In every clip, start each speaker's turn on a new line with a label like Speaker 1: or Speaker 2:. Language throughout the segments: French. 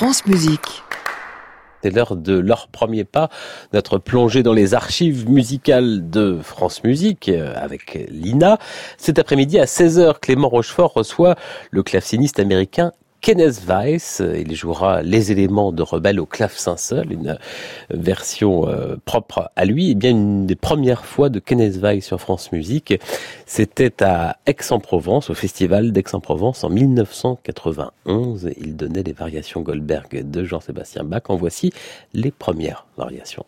Speaker 1: France Musique.
Speaker 2: C'est l'heure de leur premier pas, notre plongée dans les archives musicales de France Musique euh, avec Lina. Cet après-midi à 16h, Clément Rochefort reçoit le claveciniste américain Kenneth Weiss. Il jouera les éléments de Rebelle au clavecin-seul, une version euh, propre à lui. Et bien une des premières fois de Kenneth Weiss sur France Musique, c'était à Aix-en-Provence, au festival d'Aix-en-Provence en 1991. Il donnait les variations Goldberg de Jean-Sébastien Bach. En voici les premières variations.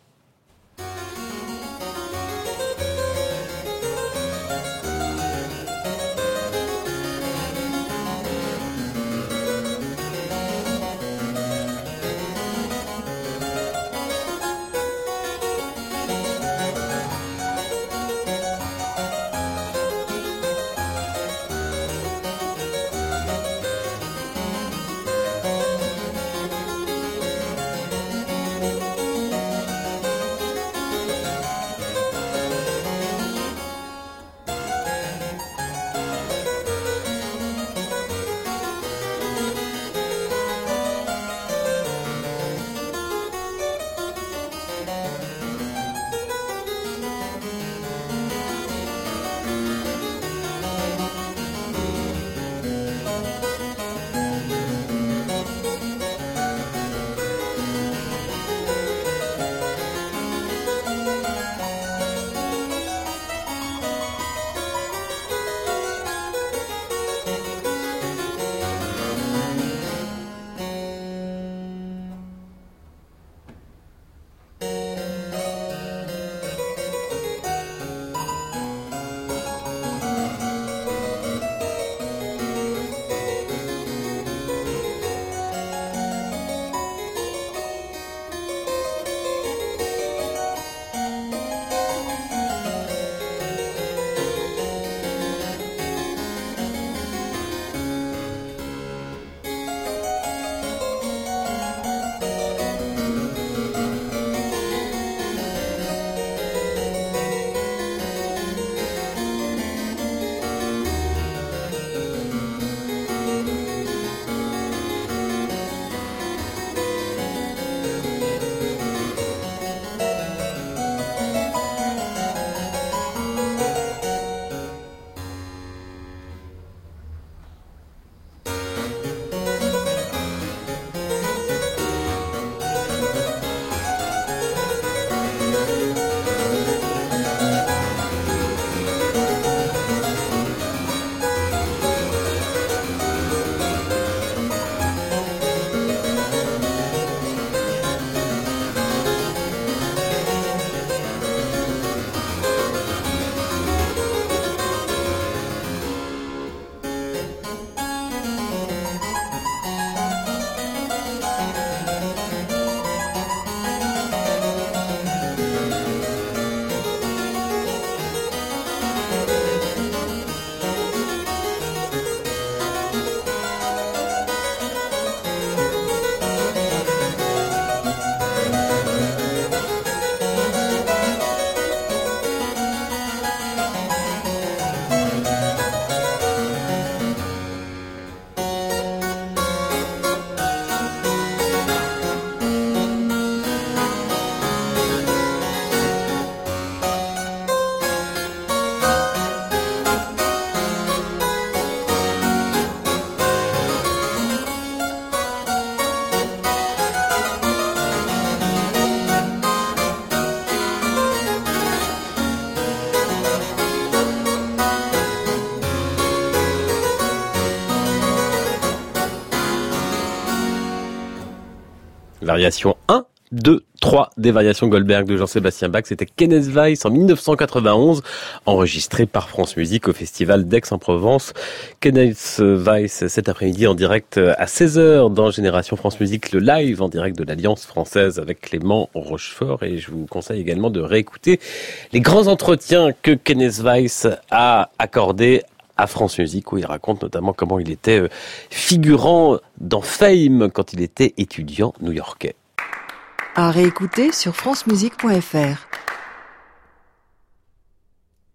Speaker 2: Variation 1, 2, 3 des variations Goldberg de Jean-Sébastien Bach. C'était Kenneth Weiss en 1991, enregistré par France Musique au festival d'Aix-en-Provence. Kenneth Weiss cet après-midi en direct à 16h dans Génération France Musique, le live en direct de l'Alliance française avec Clément Rochefort. Et je vous conseille également de réécouter les grands entretiens que Kenneth Weiss a accordés à France Musique où il raconte notamment comment il était euh, figurant dans Fame quand il était étudiant new-yorkais.
Speaker 1: À réécouter sur francemusique.fr.